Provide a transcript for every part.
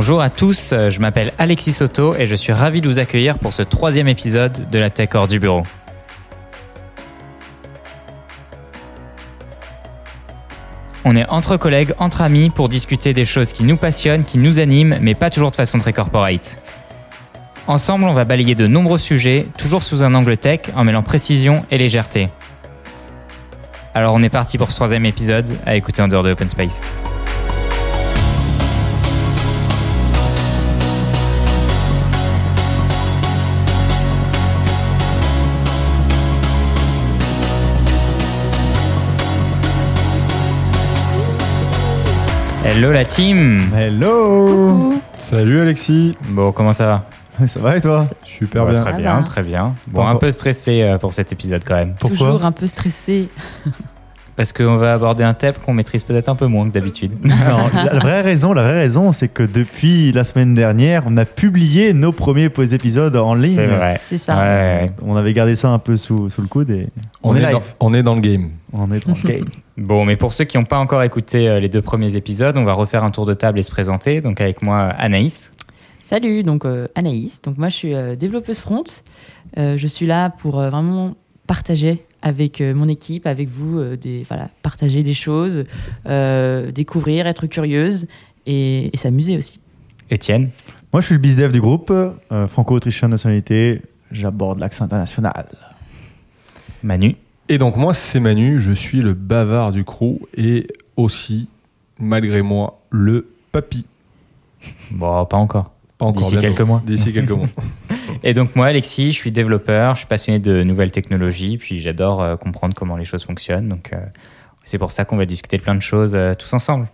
Bonjour à tous, euh, je m'appelle Alexis Soto et je suis ravi de vous accueillir pour ce troisième épisode de la Tech hors du bureau. On est entre collègues, entre amis pour discuter des choses qui nous passionnent, qui nous animent, mais pas toujours de façon très corporate. Ensemble, on va balayer de nombreux sujets, toujours sous un angle tech, en mêlant précision et légèreté. Alors on est parti pour ce troisième épisode à écouter en dehors de Open Space. Hello la team Hello Salut Alexis Bon, comment ça va? Ça va et toi? Super Ouais, bien. Très bien, très bien. Bon, un peu stressé euh, pour cet épisode quand même. Pourquoi? Toujours un peu stressé. Parce qu'on va aborder un thème qu'on maîtrise peut-être un peu moins que d'habitude. La, vraie raison, la vraie raison, c'est que depuis la semaine dernière, on a publié nos premiers épisodes en ligne. C'est vrai. C'est ça. Ouais. On avait gardé ça un peu sous, sous le coude et on, est, live. Dans, on est dans le game. On est tranquille. Bon, mais pour ceux qui n'ont pas encore écouté euh, les deux premiers épisodes, on va refaire un tour de table et se présenter. Donc avec moi, Anaïs. Salut, donc euh, Anaïs. Donc moi, je suis euh, développeuse front. Euh, je suis là pour euh, vraiment partager avec euh, mon équipe, avec vous, euh, des, voilà, partager des choses, euh, découvrir, être curieuse et, et s'amuser aussi. Étienne. Moi, je suis le bizdev du groupe, euh, franco-autrichien de nationalité. J'aborde l'axe international. Manu. Et donc moi, c'est Manu, je suis le bavard du crew et aussi, malgré moi, le papy. Bon, pas encore. Pas encore D'ici quelques mois. D'ici quelques mois. Et donc moi, Alexis, je suis développeur, je suis passionné de nouvelles technologies, puis j'adore euh, comprendre comment les choses fonctionnent. Donc euh, c'est pour ça qu'on va discuter de plein de choses euh, tous ensemble.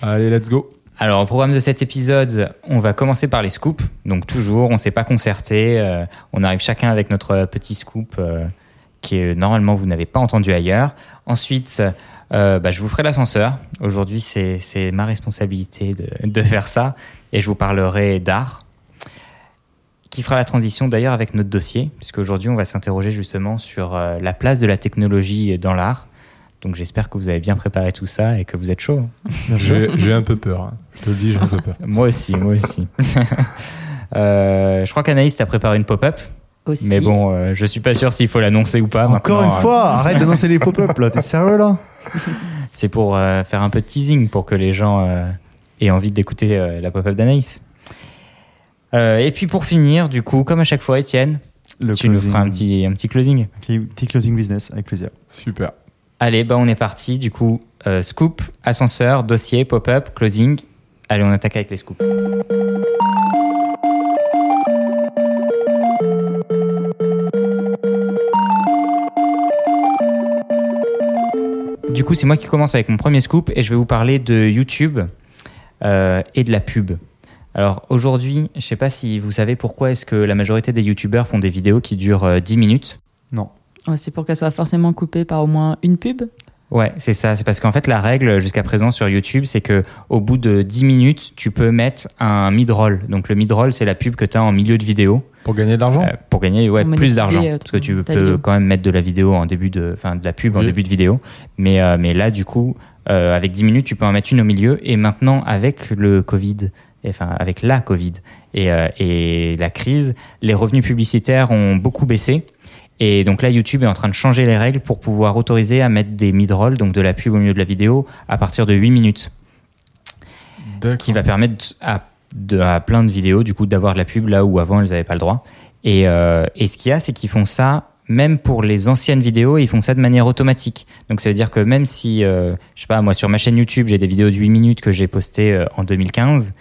Allez, let's go. Alors, au programme de cet épisode, on va commencer par les scoops. Donc, toujours, on ne s'est pas concerté. on arrive chacun avec notre petit scoop qui, est, normalement, vous n'avez pas entendu ailleurs. Ensuite, bah, je vous ferai l'ascenseur. Aujourd'hui, c'est c'est ma responsabilité de, de faire ça. Et je vous parlerai d'art, qui fera la transition d'ailleurs avec notre dossier, puisqu'aujourd'hui, on va s'interroger justement sur euh, la place de la technologie dans l'art. Donc, j'espère que vous avez bien préparé tout ça et que vous êtes chaud. hein. J'ai un peu peur. hein. Je te le dis, j'ai un peu peur. Moi aussi, moi aussi. Euh, je crois qu'Anaïs t'a préparé une pop-up, Aussi. mais bon, euh, je suis pas sûr s'il faut l'annoncer ou pas. Encore Maintenant, une euh, fois, arrête d'annoncer les pop-up là. T'es sérieux là? C'est pour euh, faire un peu de teasing pour que les gens aient envie d'écouter euh, la pop-up d'Anaïs. Euh, et puis pour finir, du coup, comme à chaque fois, Étienne, Le tu nous closing. feras un petit, un petit closing. Petit- Petit closing business, avec plaisir. Super. Allez, bah on est parti. Du coup, euh, scoop, ascenseur, dossier, pop-up, closing. Allez, on attaque avec les scoops. Du coup, c'est moi qui commence avec mon premier scoop et je vais vous parler de YouTube euh, et de la pub. Alors aujourd'hui, je sais pas si vous savez pourquoi est-ce que la majorité des YouTubeurs font des vidéos qui durent euh, 10 minutes. Non. Ouais, c'est pour qu'elle soit forcément coupée par au moins une pub? Ouais, c'est ça. C'est parce qu'en fait, la règle jusqu'à présent sur YouTube, c'est que au bout de 10 minutes, tu peux mettre un mid-roll. Donc le mid-roll, c'est la pub que tu as en milieu de vidéo Pour gagner de l'argent? Euh, pour gagner ouais, plus d'argent. euh, Parce que tu peux vidéo. quand même mettre de la vidéo en début de, enfin de la pub en début de vidéo. Mais euh, mais là, du coup, euh, avec 10 minutes, tu peux en mettre une au milieu. Et maintenant, avec le Covid, enfin avec la Covid et, euh, et la crise, les revenus publicitaires ont beaucoup baissé. Et donc là, YouTube est en train de changer les règles pour pouvoir autoriser à mettre des mid-rolls, donc de la pub au milieu de la vidéo, à partir de 8 minutes. Ce qui va permettre à, de- à plein de vidéos, du coup, d'avoir de la pub là où avant, ils n'avaient pas le droit. Et, euh, et ce qu'il y a, c'est qu'ils font ça, même pour les anciennes vidéos, ils font ça de manière automatique. Donc ça veut dire que même si, euh, je sais pas, moi sur ma chaîne YouTube, j'ai des vidéos de 8 minutes que j'ai postées euh, en 2015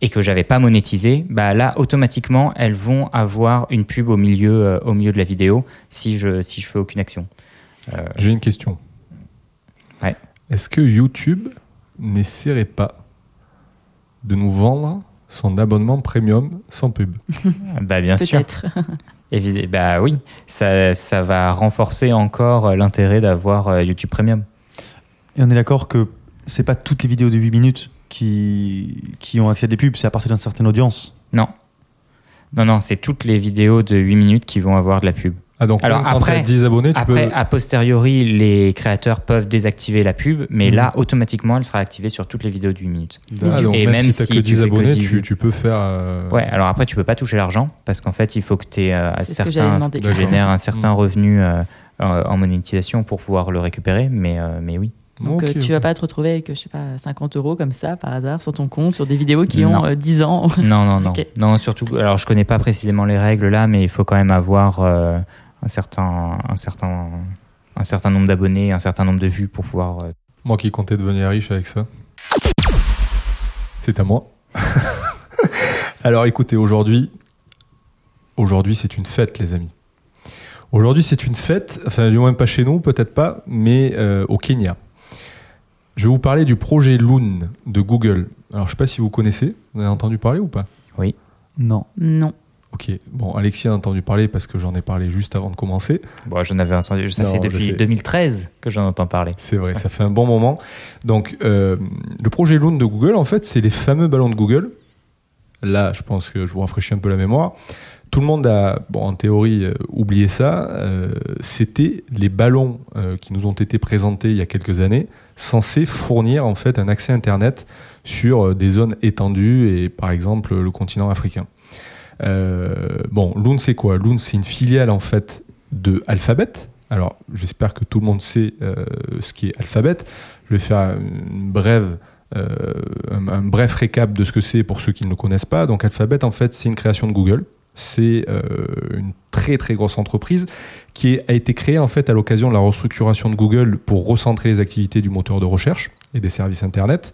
et que j'avais pas monétisé, bah là automatiquement elles vont avoir une pub au milieu, euh, au milieu de la vidéo si je si je fais aucune action. Euh, J'ai une question. Ouais. Est-ce que YouTube n'essaierait pas de nous vendre son abonnement premium sans pub? Bah bien sûr. Évidemment, bah oui, ça, ça va renforcer encore euh, l'intérêt d'avoir euh, YouTube Premium. Et on est d'accord que c'est pas toutes les vidéos de 8 minutes qui, qui ont accès à des pubs, c'est à partir d'une certaine audience. Non. Non, non, c'est toutes les vidéos de 8 minutes qui vont avoir de la pub. Ah, donc Alors quand après- t'as 10 abonnés, tu Après, peux. a posteriori, les créateurs peuvent désactiver la pub, mais Mhm. là, automatiquement, elle sera activée sur toutes les vidéos d'une minute. Ah, donc Et même, même si t'as si que tu 10 fais que abonnés, 10 tu, tu peux faire. euh, Ouais, alors après, tu peux pas toucher l'argent parce qu'en fait, il faut que tu à C'est ce que tu génères un certain Mhm. revenu euh, en en monétisation pour pouvoir le récupérer, mais, euh, mais oui. Donc euh, tu ok. vas pas te retrouver avec, je sais pas, 50 euros comme ça par hasard sur ton compte, sur des vidéos qui Non. ont euh, 10 ans. Non, non, non. Non, surtout, alors je connais pas précisément les règles là, mais il faut quand même avoir euh, un, certain, un, certain, un certain nombre d'abonnés, un certain nombre de vues pour pouvoir. euh, Moi qui comptais devenir riche avec ça. C'est à moi. Alors écoutez, aujourd'hui, aujourd'hui c'est une fête, les amis. Aujourd'hui, c'est une fête, enfin, du moins pas chez nous, peut-être pas, mais euh, au Kenya. Je vais vous parler du projet Loon de Google. Alors, je sais pas si vous connaissez, vous en avez entendu parler ou pas? Non. Non. Ok, bon, Alexis a entendu parler parce que j'en ai parlé juste avant de commencer. Bon, j'en avais entendu, ça Non, fait depuis sais. 2013 que j'en entends parler. C'est vrai, ça fait un bon moment. Donc, euh, le projet Loon de Google, en fait, c'est les fameux ballons de Google. Là, je pense que je vous rafraîchis un peu la mémoire. Tout le monde a, bon, en théorie, euh, oublié ça. Euh, C'était les ballons qui nous ont été présentés il y a quelques années, censés fournir en fait un accès Internet sur des zones étendues et par exemple le continent africain. Euh, bon, Loon, c'est quoi? Loon, c'est une filiale en fait de Alphabet. Alors, j'espère que tout le monde sait euh, ce qui est Alphabet. Je vais faire euh, un, un bref récap de ce que c'est pour ceux qui ne le connaissent pas. Donc, Alphabet, en fait, c'est une création de Google. C'est euh, une très très grosse entreprise qui a été créée en fait à l'occasion de la restructuration de Google pour recentrer les activités du moteur de recherche et des services Internet.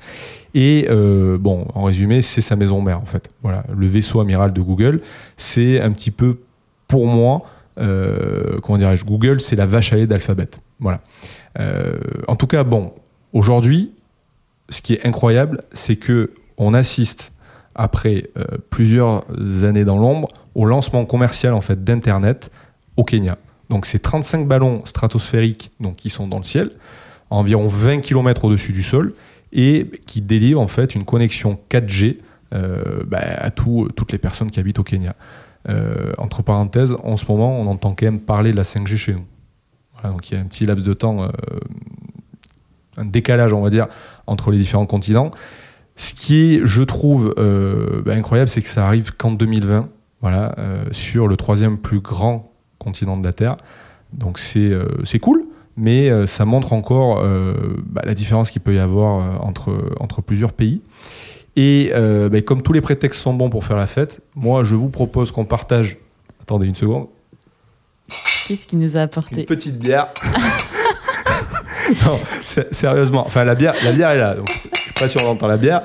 Et euh, bon, en résumé, c'est sa maison mère en fait. Voilà, le vaisseau amiral de Google, c'est un petit peu pour moi, euh, comment dirais-je, Google, c'est la vache à lait d'Alphabet. Voilà. En tout cas, bon, aujourd'hui, ce qui est incroyable, c'est que on assiste après plusieurs années dans l'ombre au lancement commercial en fait d'internet au Kenya. Donc c'est 35 ballons stratosphériques donc qui sont dans le ciel, à environ 20 km au-dessus du sol et qui délivrent en fait une connexion 4G euh, bah, à tout- toutes les personnes qui habitent au Kenya. Euh, entre parenthèses, en ce moment, on entend quand même parler de la 5G chez nous. Donc il y a un petit laps de temps, euh, un décalage, on va dire, entre les différents continents. Ce qui est, je trouve, bah, incroyable, c'est que ça arrive qu'en 2020, voilà, euh, sur le troisième plus grand continent de la Terre. Donc c'est euh, c'est cool, mais euh, ça montre encore bah, la différence qu'il peut y avoir entre, entre plusieurs pays. Et euh, bah, comme tous les prétextes sont bons pour faire la fête, moi je vous propose qu'on partage. Attendez une seconde. Qu'est-ce qui nous a Une apporté petite bière. non, sé- sérieusement. Enfin, la bière, la bière est là. Donc, je suis pas sûr on entend la bière.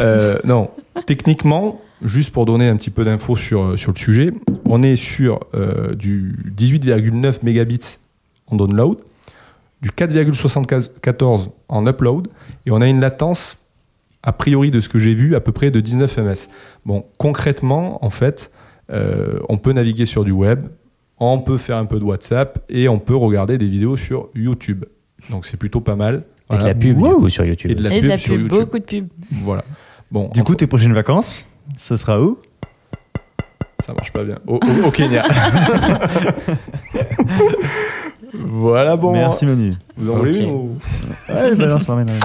Euh, non, techniquement, juste pour donner un petit peu d'infos sur, sur le sujet, on est sur euh, du 18,9 mégabits en download, du 4,74 en upload, et on a une latence, a priori de ce que j'ai vu, à peu près de 19 ms. Bon, concrètement, en fait, euh, on peut naviguer sur du web, on peut faire un peu de WhatsApp et on peut regarder des vidéos sur YouTube. Donc c'est plutôt pas mal. Avec Voilà. la pub, du Wow. coup, sur YouTube. Et de la. Et de pub la sur pub, YouTube. beaucoup de pub. Voilà. Bon, Du coup, tes prochaines vacances, ce sera où? Ça marche pas bien. Au, au- au Kenya. voilà, bon. Merci Manu. Vous en voulez Ok. une ou- Ouais, balance, ramène, ramène.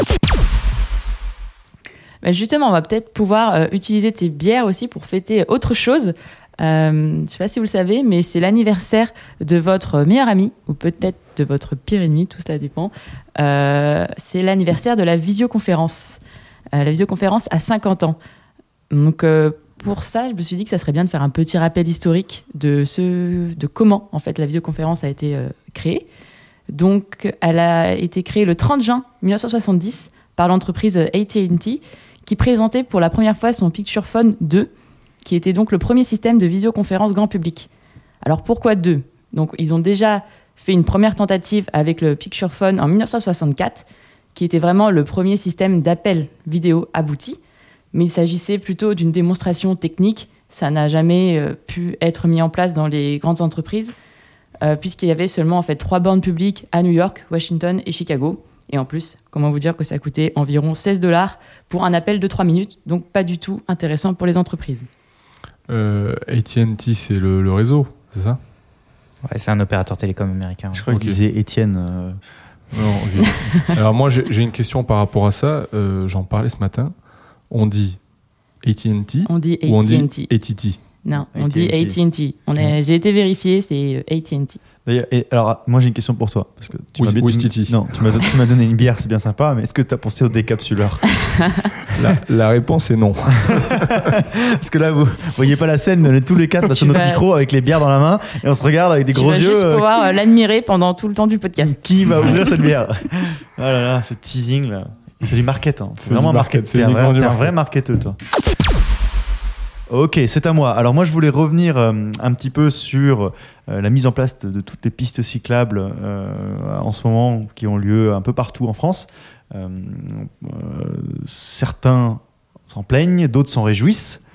Bah, justement, on va peut-être pouvoir euh, utiliser tes bières aussi pour fêter autre chose. Euh, je ne sais pas si vous le savez, mais c'est l'anniversaire de votre meilleur ami, ou peut-être de votre pire ennemi, tout cela dépend. Euh, c'est l'anniversaire de la visioconférence. Euh, la visioconférence a 50 ans. Donc, euh, pour ça, je me suis dit que ça serait bien de faire un petit rappel historique de, ce, de comment, en fait, la visioconférence a été euh, créée. Donc, elle a été créée le 30 juin 1970 par l'entreprise AT&T, qui présentait pour la première fois son Picture Phone 2, qui était donc le premier système de visioconférence grand public. Alors pourquoi 2 Donc ils ont déjà fait une première tentative avec le Picture Phone en 1964, qui était vraiment le premier système d'appel vidéo abouti, mais il s'agissait plutôt d'une démonstration technique. Ça n'a jamais euh, pu être mis en place dans les grandes entreprises, euh, puisqu'il y avait seulement en fait trois bornes publiques à New York, Washington et Chicago. Et en plus, comment vous dire que ça coûtait environ 16 dollars pour un appel de 3 minutes, donc pas du tout intéressant pour les entreprises. Euh, AT&T, c'est le, le réseau, c'est ça? Ouais, c'est un opérateur télécom américain. Je crois Ok. qu'il disait Étienne. euh, Non. Alors moi, j'ai j'ai une question par rapport à ça. Euh, J'en parlais ce matin. On dit AT&T On dit ou on dit AT&T. Non, on dit AT&T. AT&T. On est, j'ai été vérifié, c'est euh, AT&T. D'ailleurs, alors, moi j'ai une question pour toi. Parce que tu Oui, m'as oui. Non, tu m'as donné une bière, c'est bien sympa, mais est-ce que tu as pensé au décapsuleur? La, la réponse est non. Parce que là, vous voyez pas la scène, mais on est tous les quatre là, sur notre vas- micro avec les bières dans la main et on se regarde avec des tu gros vas yeux. juste euh, pouvoir euh, l'admirer pendant tout le temps du podcast. qui va ouvrir cette bière? Oh là là, ce teasing là. C'est du market. Hein. C'est vraiment market, T'es un, vrai, un marketeur, toi. Ok, c'est à moi. Alors moi, je voulais revenir euh, un petit peu sur euh, la mise en place de, de toutes les pistes cyclables euh, en ce moment qui ont lieu un peu partout en France. Certains s'en plaignent, d'autres s'en réjouissent.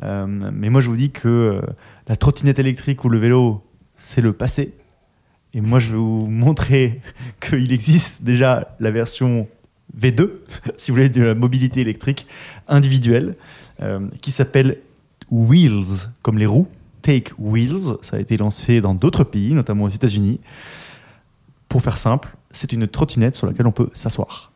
Mais moi, je vous dis que la trottinette électrique ou le vélo, c'est le passé. Et moi, je vais vous montrer qu'il existe déjà la version V2, si vous voulez, de la mobilité électrique individuelle, euh, qui s'appelle Wheels, comme les roues. Take Wheels, ça a été lancé dans d'autres pays, notamment aux États-Unis. Pour faire simple, c'est une trottinette sur laquelle on peut s'asseoir.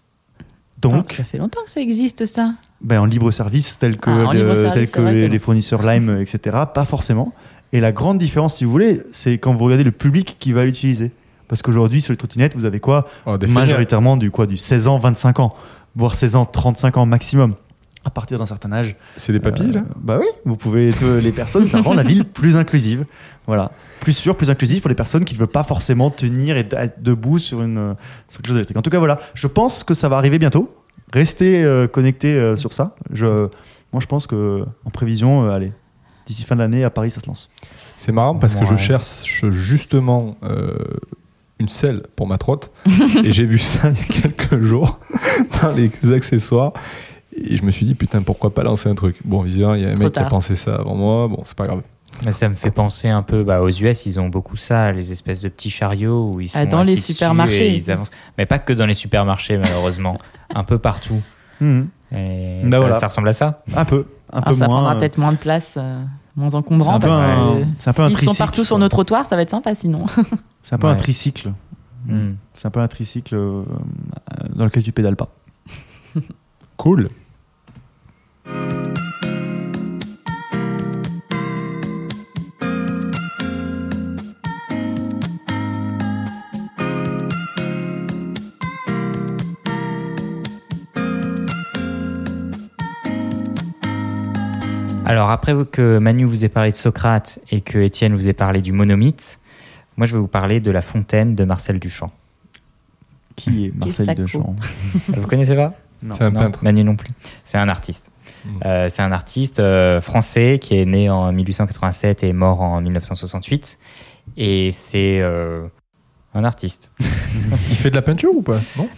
Donc, Ah, ça fait longtemps que ça existe, ça. ben, en libre service, tel que, Ah, en le- libre service, tel c'est que les, les fournisseurs Lime, etc. Pas forcément. Et la grande différence, si vous voulez, c'est quand vous regardez le public qui va l'utiliser. Parce qu'aujourd'hui, sur les trottinettes, vous avez quoi Oh. Majoritairement du, quoi, du 16 ans, 25 ans, voire 16 ans, 35 ans maximum. À partir d'un certain âge. C'est des papilles, Euh, là Bah oui, vous pouvez. euh, les personnes, ça rend la ville plus inclusive. Voilà. Plus sûre, plus inclusive pour les personnes qui ne veulent pas forcément tenir et être debout sur, une, euh, sur quelque chose d'électrique. En tout cas, voilà. Je pense que ça va arriver bientôt. Restez euh, connectés euh, sur ça. Je, moi, je pense que en prévision, allez, d'ici fin de l'année, à Paris, ça se lance. C'est marrant parce que je cherche justement une selle pour ma trotte et j'ai vu ça il y a quelques jours dans les accessoires et je me suis dit putain pourquoi pas lancer un truc? Bon visiblement il y a un Trop mec qui a pensé ça avant moi, bon c'est pas grave. Mais ça me fait penser un peu bah, aux US, ils ont beaucoup ça, les espèces de petits chariots où ils sont Ah, dans les supermarchés. et ils avancent. Mais pas que dans les supermarchés malheureusement, un peu partout. Et Bah ça, voilà. ça ressemble à ça. Un peu. Un Ah, peu ça moins. prendra euh, peut-être moins de place, euh, moins encombrant. C'est un un- un peu un S'ils sont tricycle, partout sur quoi. nos trottoirs, ça va être sympa sinon. C'est un peu un tricycle. Hmm. C'est un peu un tricycle dans lequel tu pédales pas. Cool. Alors après que Manu vous ait parlé de Socrate et que Étienne vous ait parlé du monomythe, moi je vais vous parler de la fontaine de Marcel Duchamp. Qui est Marcel. Deschamps vous connaissez pas? C'est un peintre. Manu non plus. C'est un artiste. Mm. Euh, c'est un artiste euh, français qui est né en 1887 et est mort en 1968. Et c'est euh, un artiste. Il fait de la peinture ou pas? Non?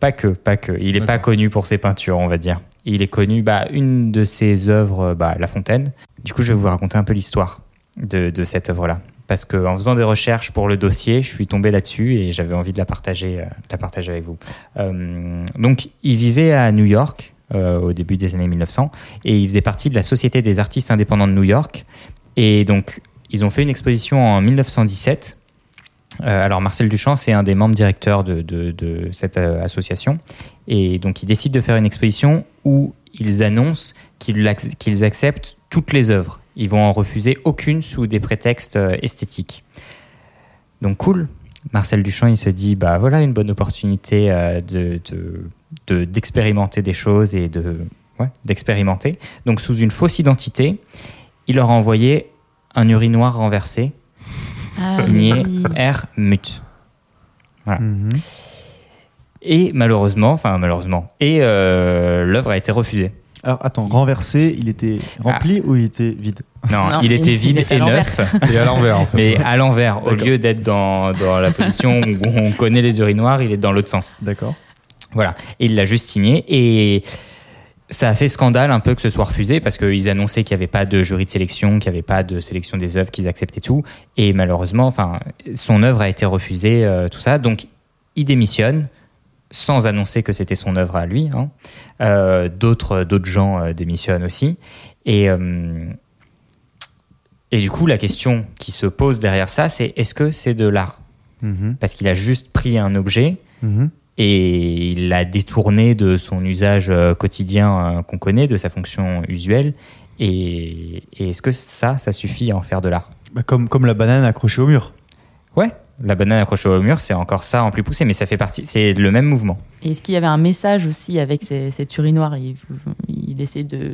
Pas que, pas que. Il n'est pas connu pour ses peintures, on va dire. Il est connu, bah, une de ses œuvres, bah, La Fontaine. Du coup, je vais vous raconter un peu l'histoire de, de cette œuvre-là. Parce qu'en faisant des recherches pour le dossier, je suis tombé là-dessus et j'avais envie de la partager, euh, de la partager avec vous. Euh, donc, il vivait à New York euh, au début des années 1900 et il faisait partie de la Société des artistes indépendants de New York. Et donc, ils ont fait une exposition en 1917. Euh, alors, Marcel Duchamp, c'est un des membres directeurs de, cette euh, association. Et donc, ils décident de faire une exposition où ils annoncent qu'ils ac- qu'ils acceptent toutes les œuvres. Ils vont en refuser aucune sous des prétextes euh, esthétiques. Donc, cool. Marcel Duchamp, il se dit, bah voilà une bonne opportunité de, de- de- d'expérimenter des choses et d'expérimenter. Donc, sous une fausse identité, il leur a envoyé un urinoir renversé Ah, signé oui. R. Mut. Mhm. Et malheureusement, enfin malheureusement, et euh, l'œuvre a été refusée. Alors attends, renversé, il était rempli ou il était vide? Non, Non, il était il vide était et neuf, Et à l'envers en fait. mais à l'envers. Au D'accord. lieu d'être dans, dans la position où on connaît les urinoirs, il est dans l'autre sens. D'accord. Voilà. Et il l'a juste signé et ça a fait scandale un peu que ce soit refusé parce qu'ils annonçaient qu'il n'y avait pas de jury de sélection, qu'il n'y avait pas de sélection des œuvres, qu'ils acceptaient tout. Et malheureusement, enfin, son œuvre a été refusée, euh, tout ça. Donc, il démissionne sans annoncer que c'était son œuvre à lui. hein. Euh, d'autres, d'autres gens euh, démissionnent aussi. Et, Et du coup, la question qui se pose derrière ça, c'est est-ce que c'est de l'art? Mhm. Parce qu'il a juste pris un objet Mhm. Et il l'a détourné de son usage euh, quotidien euh, qu'on connaît, de sa fonction usuelle. Et, et est-ce que ça, ça suffit à en faire de l'art? Bah, comme, comme la banane accrochée au mur. Ouais, la banane accrochée au mur, c'est encore ça en plus poussé, mais ça fait partie, c'est le même mouvement. Et est-ce qu'il y avait un message aussi avec ces- cette urinoir il, il essaie de,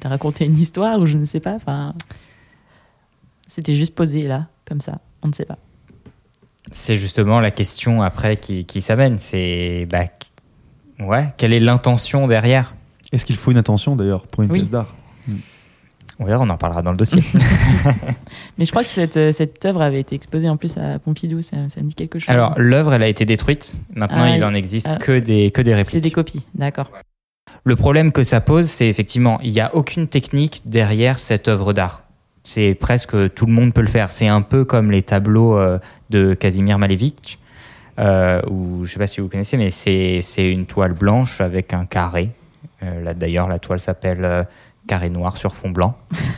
de raconter une histoire ou je ne sais pas. Enfin, c'était juste posé là, comme ça. On ne sait pas. C'est justement la question après qui, qui s'amène. C'est, bah, ouais, quelle est l'intention derrière? Est-ce qu'il faut une attention d'ailleurs pour une Oui. pièce d'art? On verra, on en parlera dans le dossier. Mais je crois que cette, euh, cette œuvre avait été exposée en plus à Pompidou. Ça, ça me dit quelque chose. Alors, l'œuvre, elle a été détruite. Maintenant, Ah, il oui. en existe Ah. que des, que des répliques. c'est des copies. D'accord. Le problème que ça pose, c'est effectivement, il n'y a aucune technique derrière cette œuvre d'art. C'est presque tout le monde peut le faire. C'est un peu comme les tableaux euh, de Casimir Malevich, euh, ou je sais pas si vous connaissez, mais c'est une toile blanche avec un carré. Euh, là d'ailleurs, la toile s'appelle euh, Carré noir sur fond blanc.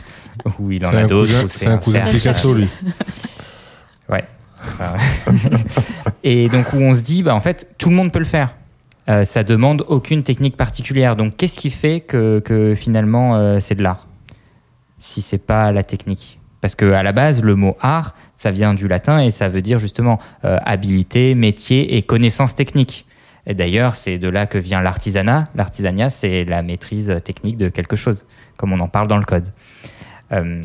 où il en a d'autres. où C'est un cousin cercle. Picasso, lui. Ouais. et donc où on se dit, bah, en fait, tout le monde peut le faire. Euh, ça demande aucune technique particulière. Donc qu'est-ce qui fait que, que finalement c'est de l'art Si c'est pas la technique? Parce que à la base, le mot art, ça vient du latin et ça veut dire justement euh, habilité, métier et connaissance technique. Et d'ailleurs, c'est de là que vient l'artisanat. L'artisanat, c'est la maîtrise technique de quelque chose, comme on en parle dans le code. Euh,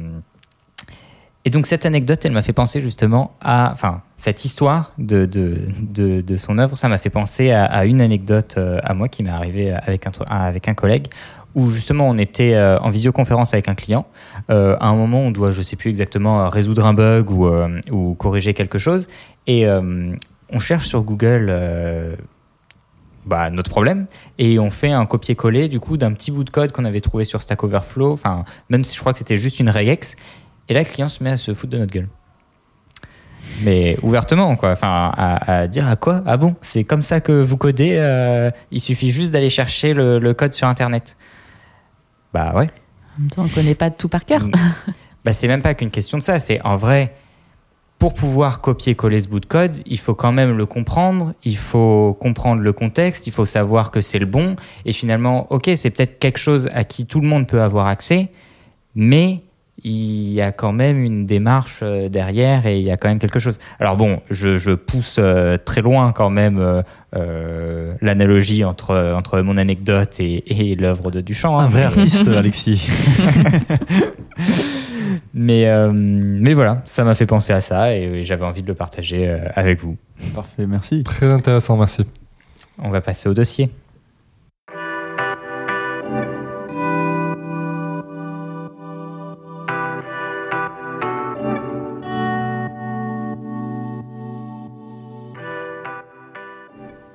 et donc cette anecdote, elle m'a fait penser justement à, enfin, cette histoire de, de, de, son œuvre, ça m'a fait penser à, à une anecdote euh, à moi qui m'est arrivée avec un, avec un collègue, où justement on était euh, en visioconférence avec un client. Euh, à un moment, on doit, je sais plus exactement, résoudre un bug ou, euh, corriger quelque chose, et on cherche sur Google. bah, notre problème et on fait un copier-coller du coup d'un petit bout de code qu'on avait trouvé sur Stack Overflow enfin même si je crois que c'était juste une regex et là, le client se met à se foutre de notre gueule. Mais ouvertement, quoi. Enfin, à, dire à quoi? Ah bon, c'est comme ça que vous codez Il suffit juste d'aller chercher le code sur Internet. Bah ouais. En même temps, on ne connaît pas tout par cœur. Bah, c'est même pas qu'une question de ça. C'est en vrai, pour pouvoir copier-coller ce bout de code, il faut quand même le comprendre. Il faut comprendre le contexte. Il faut savoir que c'est le bon. Et finalement, ok, c'est peut-être quelque chose à qui tout le monde peut avoir accès, mais il y a quand même une démarche euh, derrière et il y a quand même quelque chose. Alors bon, je, je pousse euh, très loin quand même euh, l'analogie entre, entre mon anecdote et, et l'œuvre de Duchamp. hein. Un vrai artiste, Alexis. Mais, euh, mais voilà, ça m'a fait penser à ça et j'avais envie de le partager euh, avec vous. Parfait, merci. Très intéressant, merci. On va passer au dossier.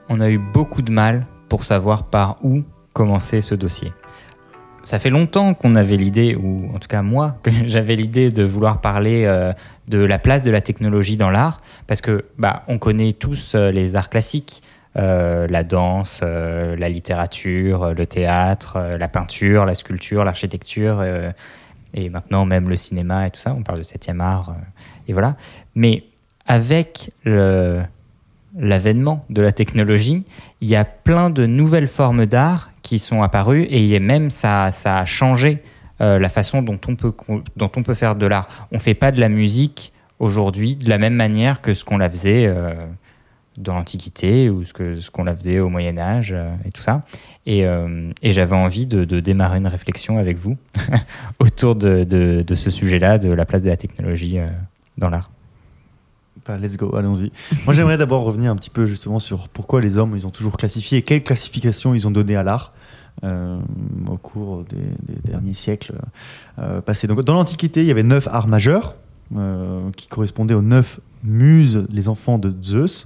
On a eu beaucoup de mal pour savoir par où commencer ce dossier. Ça fait longtemps qu'on avait l'idée, ou en tout cas moi, que j'avais l'idée de vouloir parler euh, de la place de la technologie dans l'art, parce que bah, on connaît tous euh, les arts classiques, euh, la danse, la littérature, le théâtre, la peinture, la sculpture, l'architecture, et maintenant même le cinéma et tout ça. On parle de septième art, et voilà. Mais avec le- l'avènement de la technologie, il y a plein de nouvelles formes d'art qui sont apparues et même ça, ça a changé euh, la façon dont on peut dont on peut faire de l'art. On fait pas de la musique aujourd'hui de la même manière que ce qu'on la faisait euh, dans l'Antiquité ou ce que ce qu'on la faisait au Moyen Âge euh, et tout ça. Et, j'avais envie de, démarrer une réflexion avec vous autour de, de, ce sujet-là, de la place de la technologie dans l'art. Bah, let's go, allons-y. Moi, j'aimerais d'abord revenir un petit peu justement sur pourquoi les hommes, ils ont toujours classifié, quelle classification ils ont donné à l'art euh, au cours des, derniers siècles euh, passés. Donc, dans l'Antiquité, il y avait neuf arts majeurs euh, qui correspondaient aux neuf muses, les enfants de Zeus.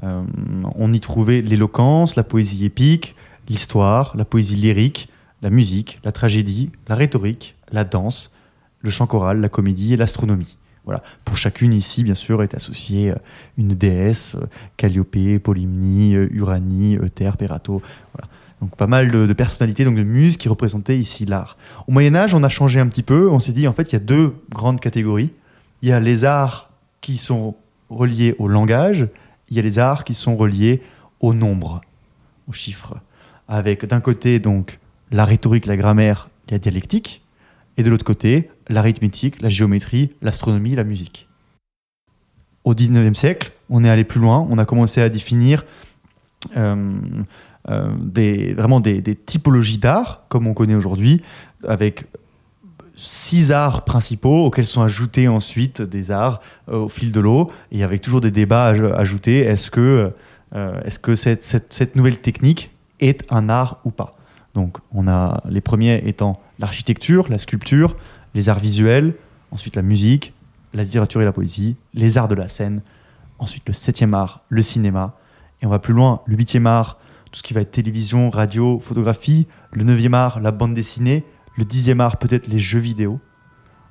On y trouvait l'éloquence, la poésie épique, l'histoire, la poésie lyrique, la musique, la tragédie, la rhétorique, la danse, le chant choral, la comédie et l'astronomie. Voilà. Pour chacune ici, bien sûr, est associée euh, une déesse, euh, Calliope, Polymnie, euh, Uranie, Euter, Pérato. Voilà. Donc pas mal de, de personnalités, donc de muses qui représentaient ici l'art. Au Moyen Âge, on a changé un petit peu. On s'est dit en fait il y a deux grandes catégories. Il y a les arts qui sont reliés au langage. Il y a les arts qui sont reliés au nombre, aux chiffres. Avec d'un côté donc la rhétorique, la grammaire, la dialectique, et de l'autre côté l'arithmétique, la géométrie, l'astronomie, la musique. Au 19e siècle, on est allé plus loin. On a commencé à définir euh, euh, vraiment des, typologies d'art, comme on connaît aujourd'hui, avec six arts principaux auxquels sont ajoutés ensuite des arts euh, au fil de l'eau, et avec toujours des débats aj- ajoutés. Est-ce que, est-ce que cette- cette nouvelle technique est un art ou pas? Donc, on a les premiers étant l'architecture, la sculpture, les arts visuels, ensuite la musique, la littérature et la poésie, les arts de la scène, ensuite le septième art, le cinéma, et on va plus loin, le huitième art, tout ce qui va être télévision, radio, photographie, le neuvième art, la bande dessinée, le dixième art, peut-être les jeux vidéo.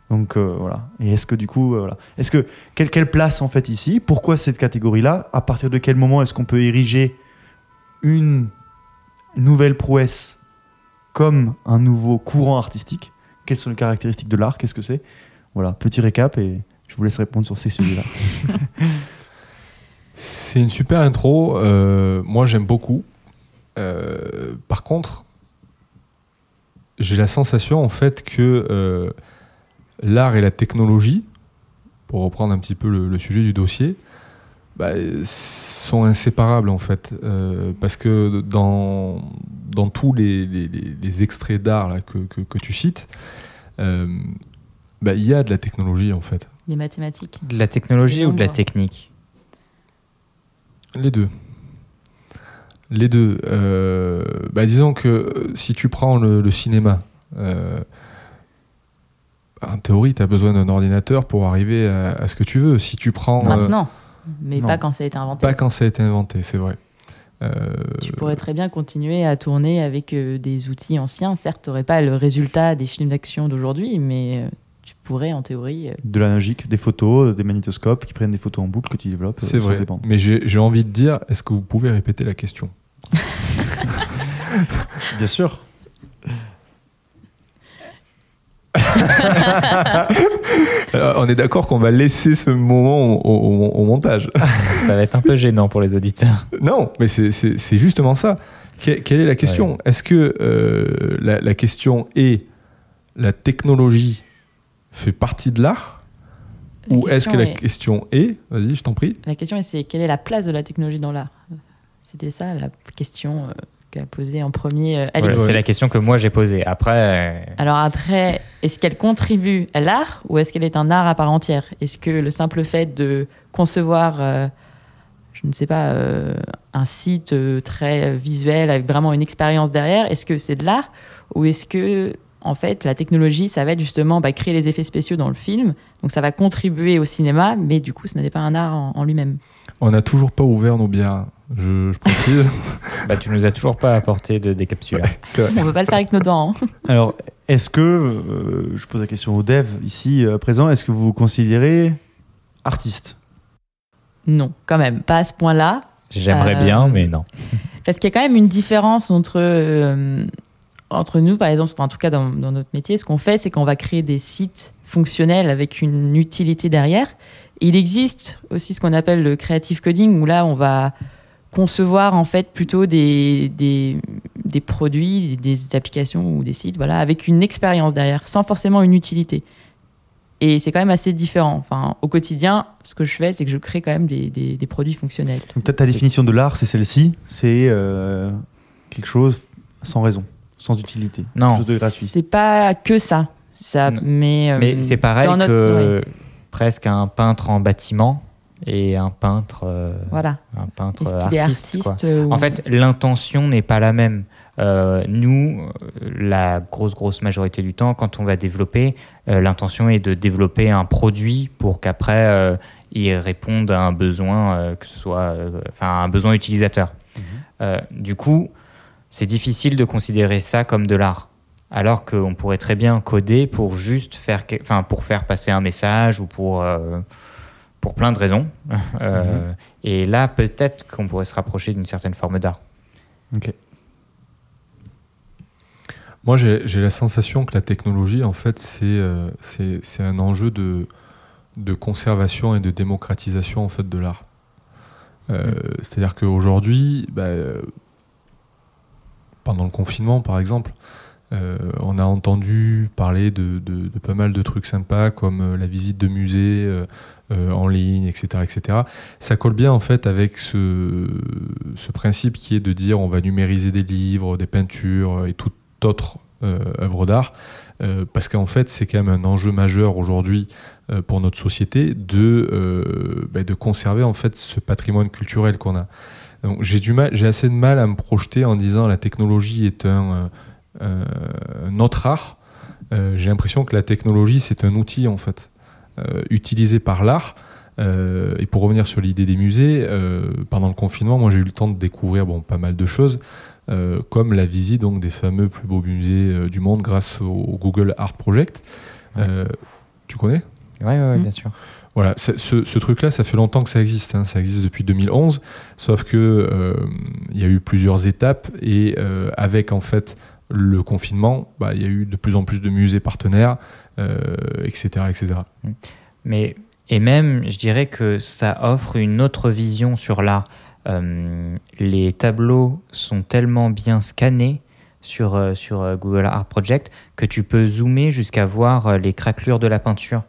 Donc euh, voilà. Et est-ce que du coup, euh. Est-ce que quelle, quelle place en fait ici? Pourquoi cette catégorie-là? À partir de quel moment est-ce qu'on peut ériger une nouvelle prouesse comme un nouveau courant artistique Quelles sont les caractéristiques de l'art? Qu'est-ce que c'est? Voilà, petit récap et je vous laisse répondre sur ces sujets-là. C'est une super intro. euh, moi, j'aime beaucoup. Euh, par contre, j'ai la sensation en fait que euh, l'art et la technologie, pour reprendre un petit peu le, le sujet du dossier, bah, sont inséparables en fait. Euh, parce que dans, dans tous les, les- extraits d'art là, que, que- que tu cites, euh, bah, il y a de la technologie en fait. Les mathématiques. De la technologie ou de la technique Les deux. Les deux. Euh, bah, disons que si tu prends le, le cinéma, euh, en théorie, tu as besoin d'un ordinateur pour arriver à, à ce que tu veux. Si tu prends. euh, Maintenant, mais non. pas quand ça a été inventé. pas quand ça a été inventé, c'est vrai. Euh, Tu pourrais très bien continuer à tourner avec euh, des outils anciens. Certes, tu n'aurais pas le résultat des films d'action d'aujourd'hui, mais euh, tu pourrais, en théorie. euh, de l'analogique, des photos, des magnétoscopes qui prennent des photos en boucle que tu développes. c'est vrai. bandes. Mais j'ai envie de dire, est-ce que vous pouvez répéter la question? Bien sûr. Euh, On est d'accord qu'on va laisser ce moment au, au- au montage. Ça va être un peu gênant pour les auditeurs. Non, mais c'est- justement ça. Que- quelle est la question Est-ce que euh, la, la question est la technologie fait partie de l'art la Ou est-ce que la est- question est, vas-y, je t'en prie, La question, est, c'est quelle est la place de la technologie dans l'art? C'était ça la question euh, qu'a posée en premier euh, Alex. Voilà, C'est la question que moi j'ai posée. Après, euh, Alors après, est-ce qu'elle contribue à l'art ou est-ce qu'elle est un art à part entière? Est-ce que le simple fait de concevoir, euh, je ne sais pas, euh, un site euh, très visuel avec vraiment une expérience derrière, est-ce que c'est de l'art ou est-ce que en fait la technologie, ça va être justement bah, créer les effets spéciaux dans le film, donc ça va contribuer au cinéma, mais du coup, ce n'est pas un art en, en lui-même. On n'a toujours pas ouvert nos bières, je, je précise. bah, tu nous as toujours pas apporté de décapsuleur. C'est vrai. On ne peut pas le faire avec nos dents. hein. Alors, est-ce que, euh, je pose la question aux devs ici euh, présents, est-ce que vous vous considérez artiste? Non, quand même, pas à ce point-là. J'aimerais Euh, bien, mais non. Parce qu'il y a quand même une différence entre, euh, entre nous, par exemple, enfin, en tout cas dans, dans notre métier, ce qu'on fait, c'est qu'on va créer des sites fonctionnels avec une utilité derrière. Il existe aussi ce qu'on appelle le creative coding, où là, on va concevoir en fait plutôt des, des, des produits, des applications ou des sites, voilà, avec une expérience derrière, sans forcément une utilité. Et c'est quand même assez différent. Enfin, au quotidien, ce que je fais, c'est que je crée quand même des, des, des produits fonctionnels. Donc, peut-être ta définition de l'art, c'est celle-ci c'est euh, quelque chose sans raison, sans utilité. Non. C'est pas que ça. ça Non. mais euh, Mais c'est pareil dans notre- que ouais, presque un peintre en bâtiment et un peintre, euh, voilà. un peintre artiste. quoi. artiste ou- En fait, l'intention n'est pas la même. Euh, nous, euh, la grosse, grosse majorité du temps, quand on va développer, euh, l'intention est de développer un produit pour qu'après, euh, il réponde à un besoin, euh, que ce soit euh, enfin, un besoin utilisateur. Euh, du coup, c'est difficile de considérer ça comme de l'art. Alors qu'on pourrait très bien coder pour juste faire, enfin, pour faire passer un message ou pour, euh, pour plein de raisons. Euh, Et là, peut-être qu'on pourrait se rapprocher d'une certaine forme d'art. Ok. Moi, j'ai la sensation que la technologie, en fait, c'est euh, c'est c'est un enjeu de, de conservation et de démocratisation en fait, de l'art. Euh, C'est-à-dire qu'aujourd'hui, bah, pendant le confinement, par exemple, euh, on a entendu parler de, de- pas mal de trucs sympas comme euh, la visite de musées euh, en ligne, etc., etc. Ça colle bien en fait avec ce, principe qui est de dire on va numériser des livres, des peintures et toute autre œuvre d'art, parce qu'en fait c'est quand même un enjeu majeur aujourd'hui pour notre société de, bah, de conserver en fait ce patrimoine culturel qu'on a. J'ai j'ai assez de mal à me projeter en disant la technologie est un, euh, autre art. Euh, j'ai l'impression que la technologie c'est un outil en fait euh, utilisé par l'art. Euh, et pour revenir sur l'idée des musées, euh, pendant le confinement, moi j'ai eu le temps de découvrir bon, pas mal de choses, euh, comme la visite donc, des fameux plus beaux musées euh, du monde grâce au, au Google Art Project. Euh, tu connais? Ouais, ouais, Mm. bien sûr. voilà, ce, ce truc-là, ça fait longtemps que ça existe. hein. Ça existe depuis 2011, sauf que euh, il y a eu plusieurs étapes et euh, avec en fait le confinement, bah, il y a eu de plus en plus de musées partenaires, euh, etc., etc. Mais, et même, je dirais que ça offre une autre vision sur l'art. Euh, les tableaux sont tellement bien scannés sur, euh, sur Google Art Project que tu peux zoomer jusqu'à voir les craquelures de la peinture.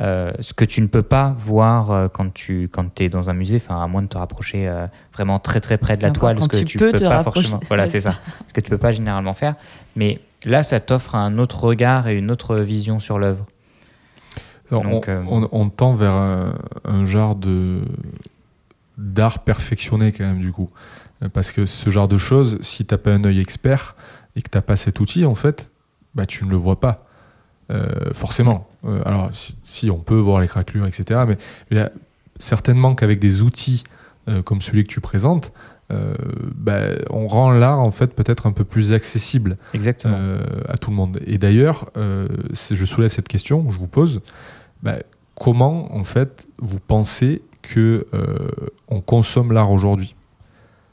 Euh, ce que tu ne peux pas voir euh, quand tu quand es dans un musée, enfin à moins de te rapprocher euh, vraiment très très près de la encore, toile, ce que tu tu peux peux pas rapprocher. forcément. Voilà, c'est ça. Ce que tu peux pas généralement faire. Mais là, ça t'offre un autre regard et une autre vision sur l'œuvre. On, Donc, euh, on- on tend vers un, un genre de d'art perfectionné quand même du coup, parce que ce genre de choses, si t'as pas un œil expert et que t'as pas cet outil en fait, bah tu ne le vois pas Euh, forcément. Euh, alors si, si, on peut voir les craquelures, etc. Mais il y a certainement qu'avec des outils euh, comme celui que tu présentes, bah, on rend l'art en fait peut-être un peu plus accessible à tout le monde. Et d'ailleurs, je soulève cette question, je vous pose, bah, comment en fait vous pensez que on consomme l'art aujourd'hui?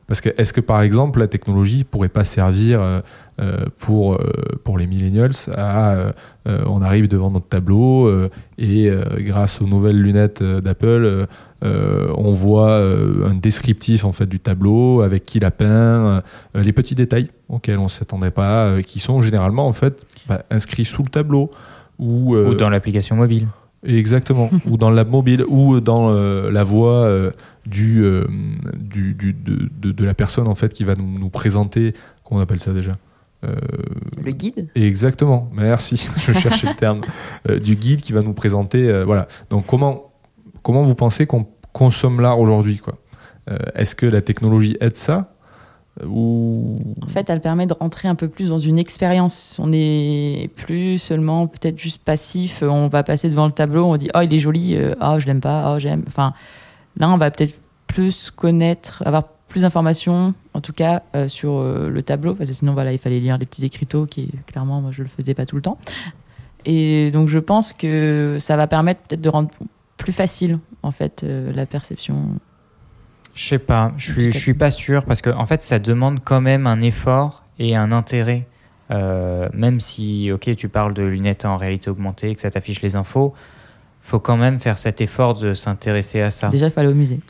Parce que est-ce que par exemple la technologie pourrait pas servir euh, euh, pour euh, pour les millennials à on arrive devant notre tableau et grâce aux nouvelles lunettes d'Apple on voit un descriptif en fait du tableau avec qui l'a peint les petits détails auxquels on s'attendait pas qui sont généralement en fait bah, inscrits sous le tableau Ou dans l'application mobile. Exactement. ou dans l'app mobile, ou dans euh, la voix euh, du, euh, du, du- de, de- de la personne en fait qui va nous, nous présenter. Comment on appelle ça déjà Le guide Exactement. Merci. Je cherchais le terme du guide qui va nous présenter. voilà. Donc comment comment vous pensez qu'on consomme l'art aujourd'hui quoi? Est-ce que la technologie aide ça? En fait, elle permet de rentrer un peu plus dans une expérience. On n'est plus seulement peut-être juste passif. On va passer devant le tableau, on dit oh il est joli, euh, oh je l'aime pas, oh j'aime. Enfin, là on va peut-être plus connaître, avoir plus d'informations, en tout cas euh, sur euh, le tableau, parce que sinon voilà il fallait lire les petits écriteaux qui clairement moi je le faisais pas tout le temps. Et donc je pense que ça va permettre peut-être de rendre plus facile en fait la perception. Je sais pas, je suis, je suis pas sûr parce que en fait ça demande quand même un effort et un intérêt. Euh, même si, ok, tu parles de lunettes en réalité augmentée, que ça t'affiche les infos, faut quand même faire cet effort de s'intéresser à ça. Déjà il fallait au musée.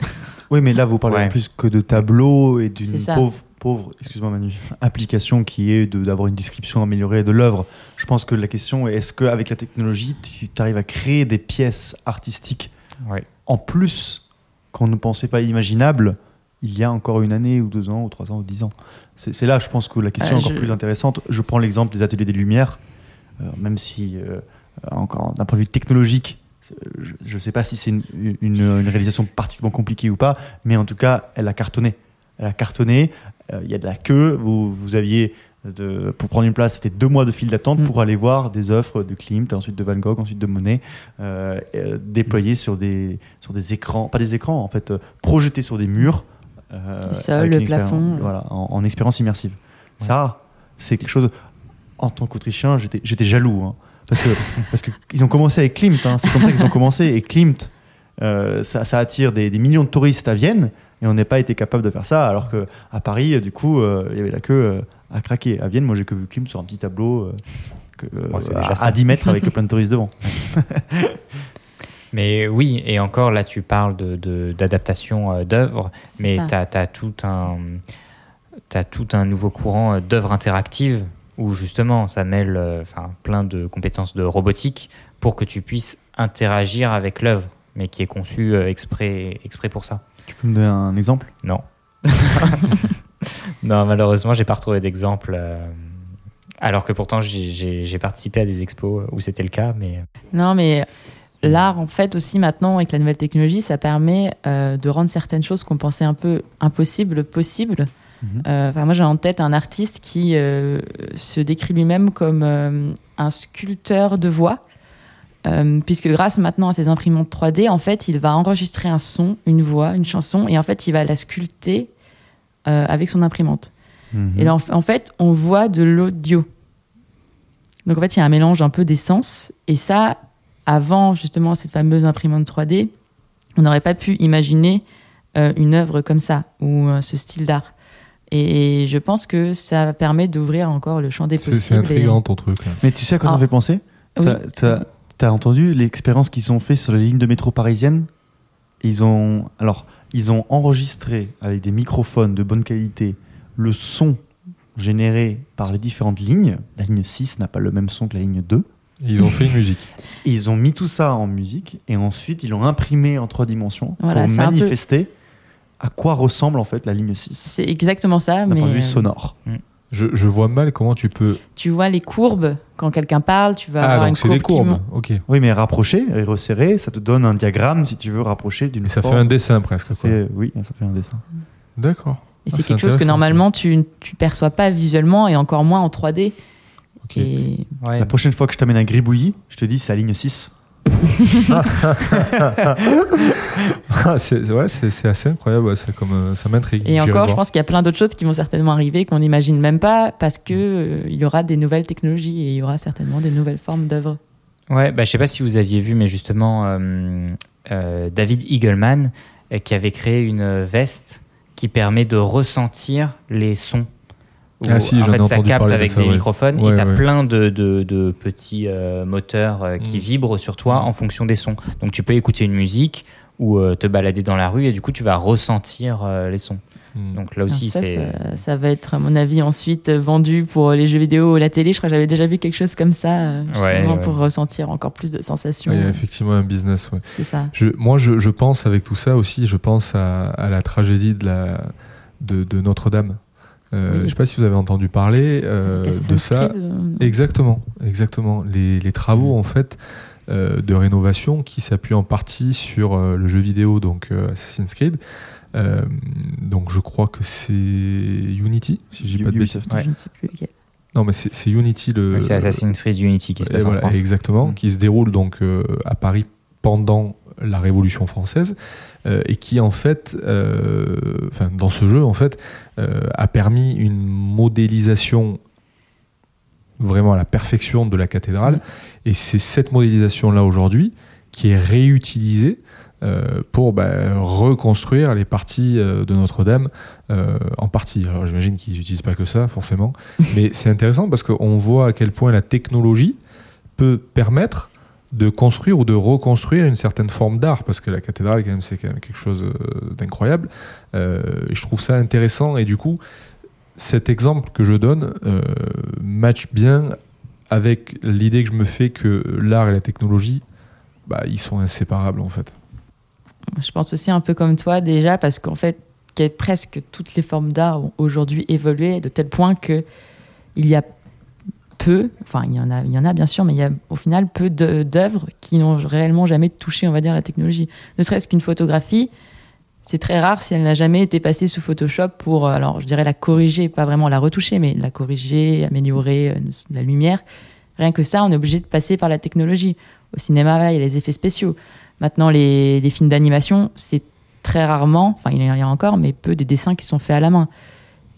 Oui, mais là, vous parlez Ouais. plus que de tableaux et d'une pauvre, pauvre excuse-moi Manu, application qui est de- d'avoir une description améliorée de l'œuvre. Je pense que la question est est-ce qu'avec la technologie, tu arrives à créer des pièces artistiques Ouais. en plus qu'on ne pensait pas imaginable il y a encore une année ou deux ans ou trois ans ou dix ans C'est là, je pense que la question Euh, est encore je- plus intéressante. Je prends l'exemple des ateliers des Lumières, Euh, même si, euh, encore d'un point de vue technologique, je ne sais pas si c'est une, une- une réalisation particulièrement compliquée ou pas, mais en tout cas, elle a cartonné. Elle a cartonné. Euh, Il y a de la queue. Vous, vous aviez, de, pour prendre une place, c'était deux mois de file d'attente Mm. pour aller voir des œuvres de Klimt, ensuite de Van Gogh, ensuite de Monet, euh, euh, déployées sur, des, sur des écrans, pas des écrans, en fait, euh, projetées sur des murs. Le sol, le plafond. Voilà, en, en expérience immersive. Ça, c'est quelque chose. En tant qu'Autrichien, j'étais jaloux. hein. parce que parce que ils ont commencé avec Klimt. hein. C'est comme ça qu'ils ont commencé. Et Klimt, ça, ça attire des, des millions de touristes à Vienne. Et on n'est pas été capable de faire ça, alors que à Paris, du coup, euh, il y avait la queue euh, à craquer. À Vienne, moi, j'ai que vu Klim sur un petit tableau euh, que, euh, à, à 10 mètres avec plein de touristes devant. Mais oui, et encore là, tu parles de- de- d'adaptation euh, d'œuvres, mais tu as, tout un. T'as tout un nouveau courant d'œuvres interactives où justement ça mêle euh, enfin, plein de compétences de robotique pour que tu puisses interagir avec l'œuvre, mais qui est conçue euh, exprès, exprès pour ça. Tu peux me donner un exemple? Non. non, malheureusement, j'ai pas retrouvé d'exemple. euh, alors que pourtant, j'ai- participé à des expos où c'était le cas, mais Non, mais l'art, en fait, aussi maintenant, avec la nouvelle technologie, ça permet euh, de rendre certaines choses qu'on pensait un peu impossibles, possibles. Mhm. Euh, Enfin, moi, j'ai en tête un artiste qui euh, se décrit lui-même comme euh, un sculpteur de voix. Euh, puisque grâce maintenant à ses imprimantes 3D, en fait, il va enregistrer un son, une voix, une chanson, et en fait, il va la sculpter euh, avec son imprimante. Mhm. Et là, en, en fait, on voit de l'audio. Donc en fait, il y a un mélange un peu d'essence. Et ça, avant justement cette fameuse imprimante 3D, on n'aurait pas pu imaginer euh, une œuvre comme ça ou euh, ce style d'art. Et, je pense que ça permet d'ouvrir encore le champ des possibles. c'est et- intriguant ton truc. là. Mais tu sais à quoi ça Ah. me fait penser? Ça, Oui. ça- T'as entendu l'expérience qu'ils ont fait sur les lignes de métro parisiennes? Ils ont alors ils ont enregistré avec des microphones de bonne qualité le son généré par les différentes lignes. La ligne 6 n'a pas le même son que la ligne 2. Et Ils ont fait une musique. Et ils ont mis tout ça en musique et ensuite ils l'ont imprimé en trois dimensions Voilà, pour peu- manifester à quoi ressemble en fait la ligne 6 C'est exactement ça, d'un mais point de vue euh, sonore. Je, je vois mal comment tu peux. tu vois les courbes quand quelqu'un parle, tu vas Ah, avoir une donc c'est des courbe courbes. Ok. Oui, mais rapproché et resserré, ça te donne un diagramme si tu veux rapprocher d'une Et ça fait un dessin presque. Ça quoi. fait- oui, ça fait un dessin. D'accord. Et Ah, c'est c'est quelque chose que normalement tu tu perçois pas visuellement et encore moins en 3D. Ok. Et ouais. La prochaine fois que je t'amène à Gribouillis, je te dis c'est la ligne 6. Ah, c'est ouais, assez incroyable. ouais, c'est comme euh, ça m'intrigue. Et encore, voir. je pense qu'il y a plein d'autres choses qui vont certainement arriver qu'on n'imagine même pas parce que euh, il y aura des nouvelles technologies et il y aura certainement des nouvelles formes d'œuvres. Ouais, bah, je sais pas si vous aviez vu, mais justement, euh, euh, David Eagleman, euh, qui avait créé une veste qui permet de ressentir les sons. Ah Où, si, en fait, ça capte de avec ça, des ouais. microphones Ouais, et tu as ouais. plein de, de, de petits euh, moteurs euh, qui Mm. vibrent sur toi en fonction des sons. Donc tu peux écouter une musique ou euh, te balader dans la rue et du coup tu vas ressentir euh, les sons. Hmm. Donc là aussi, ça, c'est. ça, ça va être, à mon avis, ensuite euh, vendu pour les jeux vidéo ou la télé. Je crois que j'avais déjà vu quelque chose comme ça, justement, Ouais, ouais. pour ressentir encore plus de sensations. Ouais, il y a effectivement un business. Ouais. C'est ça. Je, moi, je, je pense avec tout ça aussi, je pense à, à la tragédie de, la, de, de Notre-Dame. Euh, Oui. Je ne sais pas si vous avez entendu parler euh, de ça. Creed, euh, Exactement, exactement. Les, les travaux en fait euh, de rénovation qui s'appuient en partie sur euh, le jeu vidéo donc euh, Assassin's Creed. Euh, donc je crois que c'est Unity, si je dis pas de. Ubisoft. Ouais. Je ne sais plus lequel. Non, mais c'est Unity le. c'est Assassin's Creed Unity qui se passe voilà, en France. Exactement, Mm. qui se déroule donc euh, à Paris pendant la Révolution française euh, et qui en fait, euh, enfin dans ce jeu en fait, euh, a permis une modélisation vraiment à la perfection de la cathédrale. Mm. Et c'est cette modélisation là aujourd'hui qui est réutilisée euh, pour bah, reconstruire les parties euh, de Notre-Dame euh, en partie. Alors j'imagine qu'ils n'utilisent pas que ça forcément, mais c'est intéressant parce qu'on voit à quel point la technologie peut permettre de construire ou de reconstruire une certaine forme d'art parce que la cathédrale quand même c'est quand même quelque chose d'incroyable et je trouve ça intéressant et du coup cet exemple que je donne euh, match bien avec l'idée que je me fais que l'art et la technologie bah, ils sont inséparables en fait Je pense aussi un peu comme toi déjà, parce qu'en fait, que presque toutes les formes d'art ont aujourd'hui évolué de tel point que il y a peu, enfin il y en a, il y en a bien sûr, mais il y a au final peu d'œuvres qui n'ont réellement jamais touché, on va dire, la technologie. Ne serait-ce qu'une photographie, c'est très rare si elle n'a jamais été passée sous Photoshop pour, euh, alors je dirais la corriger, pas vraiment la retoucher, mais la corriger, améliorer euh, la lumière. Rien que ça, on est obligé de passer par la technologie. Au cinéma, il y a les effets spéciaux. Maintenant, les, les films d'animation, c'est très rarement, enfin il y en a encore, mais peu des dessins qui sont faits à la main.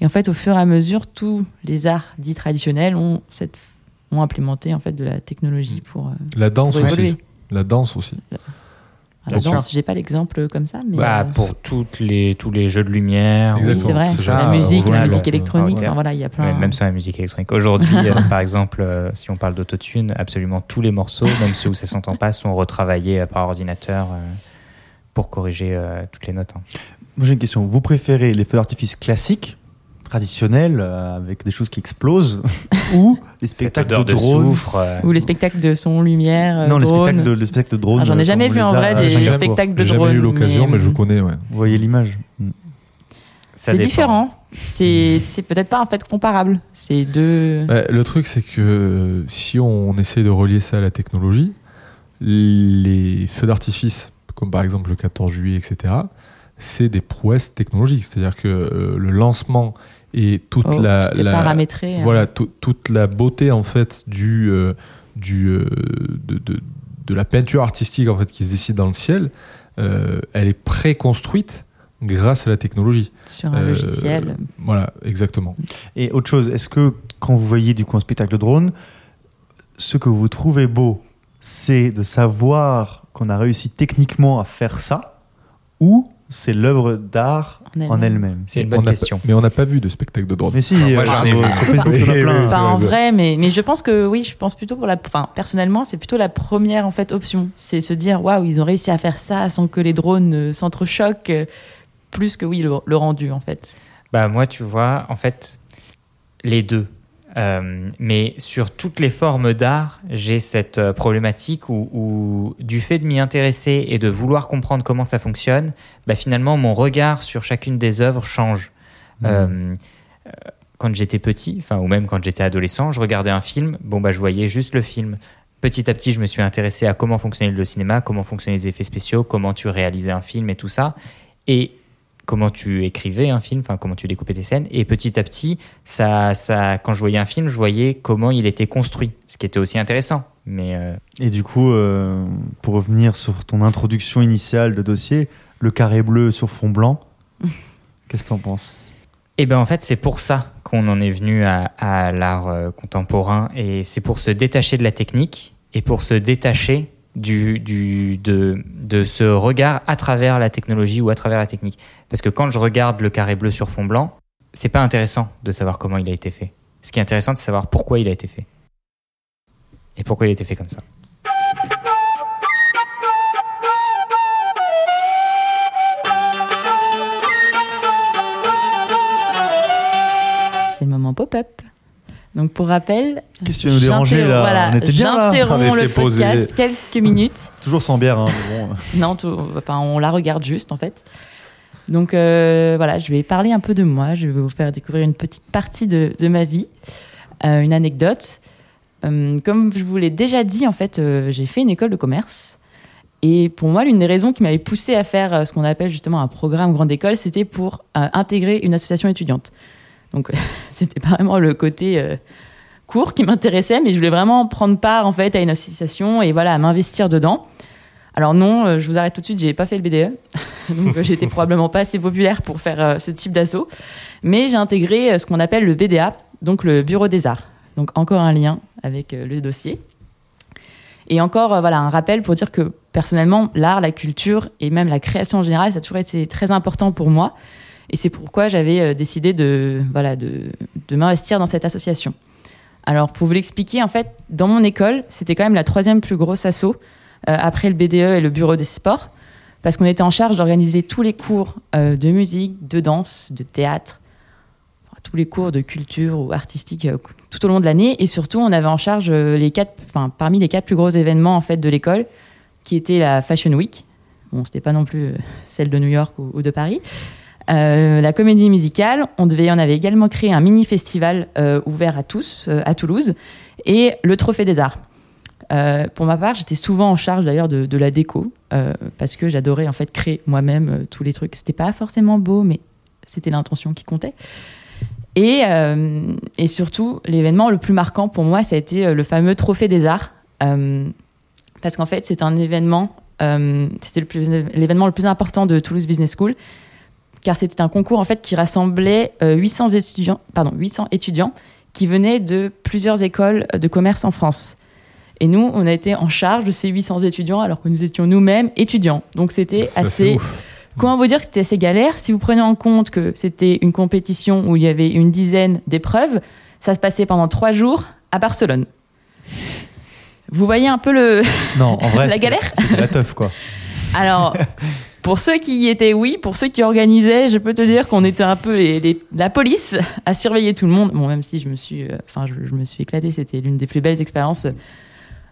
Et en fait, au fur et à mesure, tous les arts dits traditionnels ont, cette, ont implémenté en fait de la technologie pour, euh, la danse pour aussi la danse aussi La Bien danse, j'ai pas l'exemple comme ça, mais Bah, euh, pour toutes les, tous les jeux de lumière. oui, Exactement. c'est vrai. C'est ça, La musique, la musique électronique, enfin, voilà, il y a plein. Même sur la musique électronique. Aujourd'hui, euh, par exemple, euh, si on parle d'autotune, absolument tous les morceaux, même ceux où ça s'entend pas, sont retravaillés par ordinateur euh, pour corriger toutes les notes. hein. Moi, J'ai une question. Vous préférez les feux d'artifice classiques, traditionnels, euh, avec des choses qui explosent, ou les spectacles de de, drones soufre. euh, Ou les spectacles de son, lumière, euh, Non, les drone. spectacles de, les spectacles de drones. Ah, J'en ai euh, jamais vu en les a vrai des Singapour. spectacles de J'ai drone. jamais eu l'occasion, mais, je connais. Ouais. Vous voyez l'image Mm. C'est différent. C'est c'est peut-être pas en fait comparable. C'est deux. Le truc, c'est que si on essaie de relier ça à la technologie, les feux d'artifice, comme par exemple le 14 juillet, etc., c'est des prouesses technologiques. C'est-à-dire que euh, le lancement et toute Oh, la, hein. voilà, tout- toute la beauté en fait du, euh, du euh, de, de- de la peinture artistique en fait qui se décide dans le ciel, euh, elle est préconstruite grâce à la technologie. Sur un Euh, logiciel. Voilà, exactement. Et autre chose, est-ce que quand vous voyez du coup un spectacle de drone, ce que vous trouvez beau, c'est de savoir qu'on a réussi techniquement à faire ça, ou c'est l'œuvre d'art En elle-même. C'est une On bonne question. mais on n'a pas vu de spectacle de drone. Mais si, moi, euh, j'en sur, ai vu. sur Facebook, il y en a plein. Pas en vrai. mais je pense que oui, je pense plutôt pour la. Enfin, personnellement, c'est plutôt la première en fait option. C'est se dire waouh, ils ont réussi à faire ça sans que les drones euh, s'entrechoquent, euh, plus que oui, le, le rendu en fait. Bah moi, tu vois, en fait, les deux. Euh, mais sur toutes les formes d'art, j'ai cette euh, problématique où, où, du fait de m'y intéresser et de vouloir comprendre comment ça fonctionne, bah finalement, mon regard sur chacune des œuvres change. Euh, euh, quand j'étais petit, enfin ou même quand j'étais adolescent, je regardais un film, bon bah je voyais juste le film. Petit à petit, je me suis intéressé à comment fonctionnait le cinéma, comment fonctionnaient les effets spéciaux, comment tu réalisais un film et tout ça, et comment tu écrivais un film, enfin comment tu découpais tes scènes. Et petit à petit, ça, ça, quand je voyais un film, je voyais comment il était construit, ce qui était aussi intéressant. Mais euh, Et du coup, euh, pour revenir sur ton introduction initiale de dossier, le carré bleu sur fond blanc, qu'est-ce que t'en penses? Et ben en fait, c'est pour ça qu'on en est venu à, à l'art euh, contemporain et c'est pour se détacher de la technique et pour se détacher du, de, de ce regard à travers la technologie ou à travers la technique. Parce que quand je regarde le carré bleu sur fond blanc, c'est pas intéressant de savoir comment il a été fait. Ce qui est intéressant, c'est de savoir pourquoi il a été fait. Et pourquoi il a été fait comme ça. C'est le moment pop-up. Donc pour rappel, Qu'est-ce que tu vas nous déranger là voilà, On était bien là J'interromps le podcast quelques minutes. Toujours sans bière, hein, mais bon. Non, tout- enfin, on la regarde juste en fait. Donc euh, voilà, je vais parler un peu de moi. Je vais vous faire découvrir une petite partie de, de ma vie, euh, une anecdote. Euh, comme je vous l'ai déjà dit, en fait, j'ai fait une école de commerce. Et pour moi, l'une des raisons qui m'avait poussé à faire ce qu'on appelle justement un programme grande école, c'était pour intégrer une association étudiante. Donc c'était pas vraiment le côté euh, cours qui m'intéressait, mais je voulais vraiment prendre part en fait à une association et voilà à m'investir dedans. Alors non, euh, je vous arrête tout de suite, j'ai pas fait le BDE, donc euh, j'étais probablement pas assez populaire pour faire euh, ce type d'assaut, mais j'ai intégré euh, ce qu'on appelle le BDA, donc le Bureau des Arts. Donc encore un lien avec euh, le dossier. Et encore, euh, voilà, un rappel pour dire que personnellement, l'art, la culture et même la création en général, ça a toujours été très important pour moi. Et c'est pourquoi j'avais euh, décidé de, voilà, de, de m'investir dans cette association. Alors, pour vous l'expliquer, en fait, dans mon école, c'était quand même la troisième plus grosse asso euh, après le BDE et le Bureau des sports, parce qu'on était en charge d'organiser tous les cours euh, de musique, de danse, de théâtre, tous les cours de culture ou artistique tout au long de l'année, et surtout, on avait en charge les quatre, parmi les quatre plus gros événements en fait de l'école, qui était la Fashion Week. Bon, c'était pas non plus celle de New York ou de Paris. Euh, la comédie musicale, on devait, avait également créé un mini festival euh, ouvert à tous euh, à Toulouse et le Trophée des Arts. Pour ma part, j'étais souvent en charge d'ailleurs de, la déco parce que j'adorais en fait créer moi-même tous les trucs. C'était pas forcément beau, mais c'était l'intention qui comptait. Et, surtout, l'événement le plus marquant pour moi, ça a été le fameux Trophée des Arts. Parce qu'en fait, c'est un événement, c'était l'événement le plus important de Toulouse Business School, car c'était un concours en fait qui rassemblait euh, 800 étudiants, pardon, 800 étudiants qui venaient de plusieurs écoles de commerce en France. Et nous, on a été en charge de ces 800 étudiants alors que nous étions nous-mêmes étudiants. Donc c'était C'est assez. Comment vous dire que c'était assez galère? Si vous prenez en compte que c'était une compétition où il y avait une dizaine d'épreuves, ça se passait pendant trois jours à Barcelone. Vous voyez un peu le. Non, en vrai, La galère? C'était la teuf, quoi. Alors, pour ceux qui y étaient, oui. Pour ceux qui organisaient, je peux te dire qu'on était un peu la police à surveiller tout le monde. Bon, même si je me suis, euh, enfin, je, me suis éclatée. C'était l'une des plus belles expériences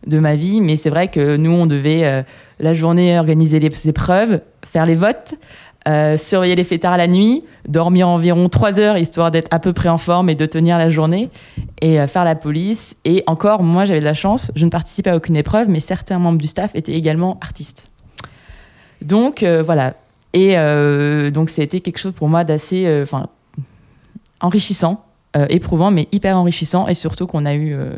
de ma vie. Mais c'est vrai que nous, on devait euh, la journée organiser les épreuves, faire les votes. euh, surveiller les fêtards la nuit, dormir environ 3 heures histoire d'être à peu près en forme et de tenir la journée, et faire la police. Et encore, moi j'avais de la chance, je ne participais à aucune épreuve, mais certains membres du staff étaient également artistes. Donc euh, voilà. Et euh, donc ça a été quelque chose pour moi d'assez euh, enfin, enrichissant, euh, éprouvant, mais hyper enrichissant. Et surtout qu'on a eu euh,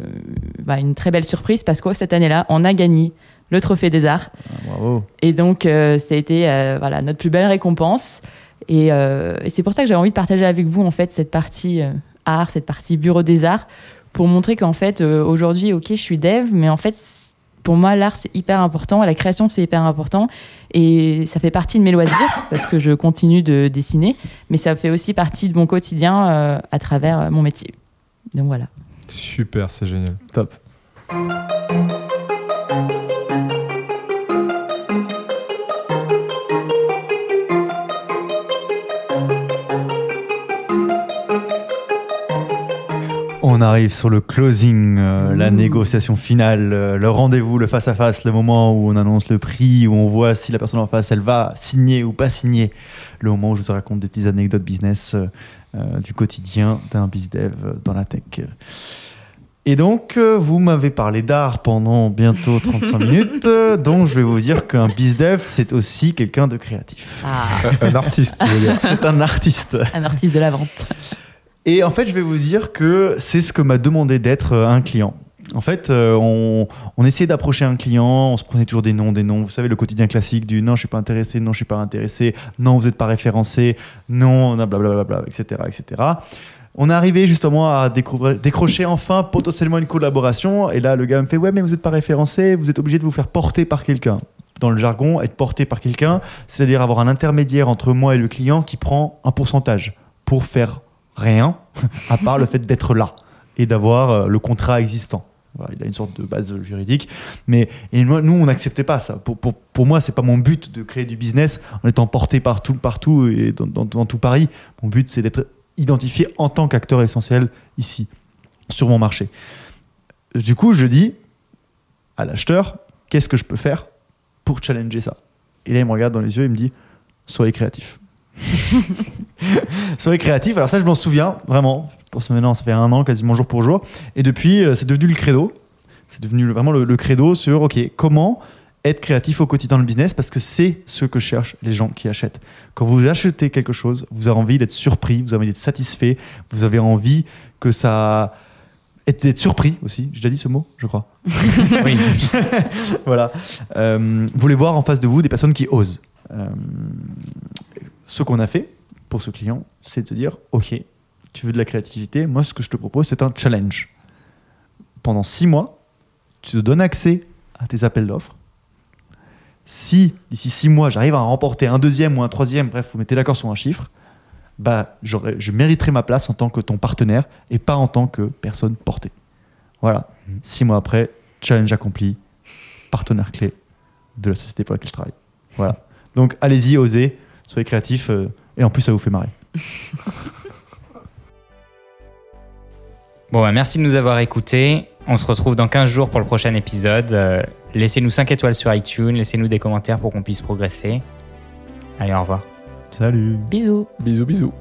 bah, une très belle surprise parce que cette année-là, on a gagné le Trophée des Arts. Ah, Bravo. Et donc, euh, ça a été voilà, notre plus belle récompense. Et, et c'est pour ça que j'avais envie de partager avec vous en fait cette partie art, cette partie bureau des arts, pour montrer qu'en fait aujourd'hui, ok, je suis dev, mais en fait pour moi l'art c'est hyper important, la création c'est hyper important, et ça fait partie de mes loisirs parce que je continue de dessiner, mais ça fait aussi partie de mon quotidien euh, à travers euh, mon métier. Donc voilà. Super, c'est génial. Top. On arrive sur le closing, euh, la négociation finale, euh, le rendez-vous, le face-à-face, le moment où on annonce le prix, où on voit si la personne en face, elle va signer ou pas signer. Le moment où je vous raconte des petites anecdotes business euh, du quotidien d'un bizdev dans la tech. Et donc, euh, vous m'avez parlé d'art pendant bientôt 35 minutes, euh, donc je vais vous dire qu'un bizdev, c'est aussi quelqu'un de créatif. Ah, Un- Un artiste, tu veux dire. C'est un artiste. un artiste de la vente. Et en fait, je vais vous dire que c'est ce que m'a demandé d'être euh, un client. En fait, euh, on, essayait d'approcher un client, on se prenait toujours des noms, des noms. Vous savez, le quotidien classique du non, je suis pas intéressé, non, je suis pas intéressé, non, vous n'êtes pas référencé, non, blablabla, etc., etc. On est arrivé justement à décrocher enfin potentiellement une collaboration. Et là, le gars me fait Ouais, mais vous n'êtes pas référencé, vous êtes obligé de vous faire porter par quelqu'un. Dans le jargon, être porté par quelqu'un, c'est-à-dire avoir un intermédiaire entre moi et le client qui prend un pourcentage pour faire rien, à part le fait d'être là et d'avoir euh, le contrat existant. Il a une sorte de base juridique. Mais et nous, on n'acceptait pas ça. Pour, pour, pour moi, pas mon but de créer du business en étant porté partout, partout et dans, dans- dans tout Paris. Mon but, c'est d'être identifié en tant qu'acteur essentiel ici, sur mon marché. Du coup, je dis à l'acheteur, qu'est-ce que je peux faire pour challenger ça? Et là, il me regarde dans les yeux et me dit, soyez créatif. soyez créatif. Alors ça, je m'en souviens vraiment. Pour ce maintenant, ça fait un an quasiment jour pour jour. Et depuis, euh, c'est devenu le credo. C'est devenu vraiment le, le credo sur, OK, comment être créatif au quotidien dans le business parce que c'est ce que cherchent les gens qui achètent. Quand vous achetez quelque chose, vous avez envie d'être surpris, vous avez envie d'être satisfait, vous avez envie que ça... être surpris aussi, j'ai déjà dit ce mot, je crois. Oui. voilà. Euh, vous voulez voir en face de vous des personnes qui osent. Euh, ce qu'on a fait pour ce client, c'est de se dire, OK, tu veux de la créativité, moi ce que je te propose, c'est un challenge. Pendant six mois, tu te donnes accès à tes appels d'offres. Si d'ici six mois, j'arrive à remporter un deuxième ou un troisième, bref, vous mettez d'accord sur un chiffre, bah, je mériterai ma place en tant que ton partenaire et pas en tant que personne portée. Voilà. Six mois après, challenge accompli, partenaire clé de la société pour laquelle je travaille. Voilà. Donc allez-y, osez, soyez créatifs euh, et en plus ça vous fait marrer. Bon, bah, merci de nous avoir écoutés. On se retrouve dans 15 jours pour le prochain épisode. Euh, laissez-nous 5 étoiles sur iTunes, laissez-nous des commentaires pour qu'on puisse progresser. Allez, au revoir. Salut Bisous. Bisous, bisous.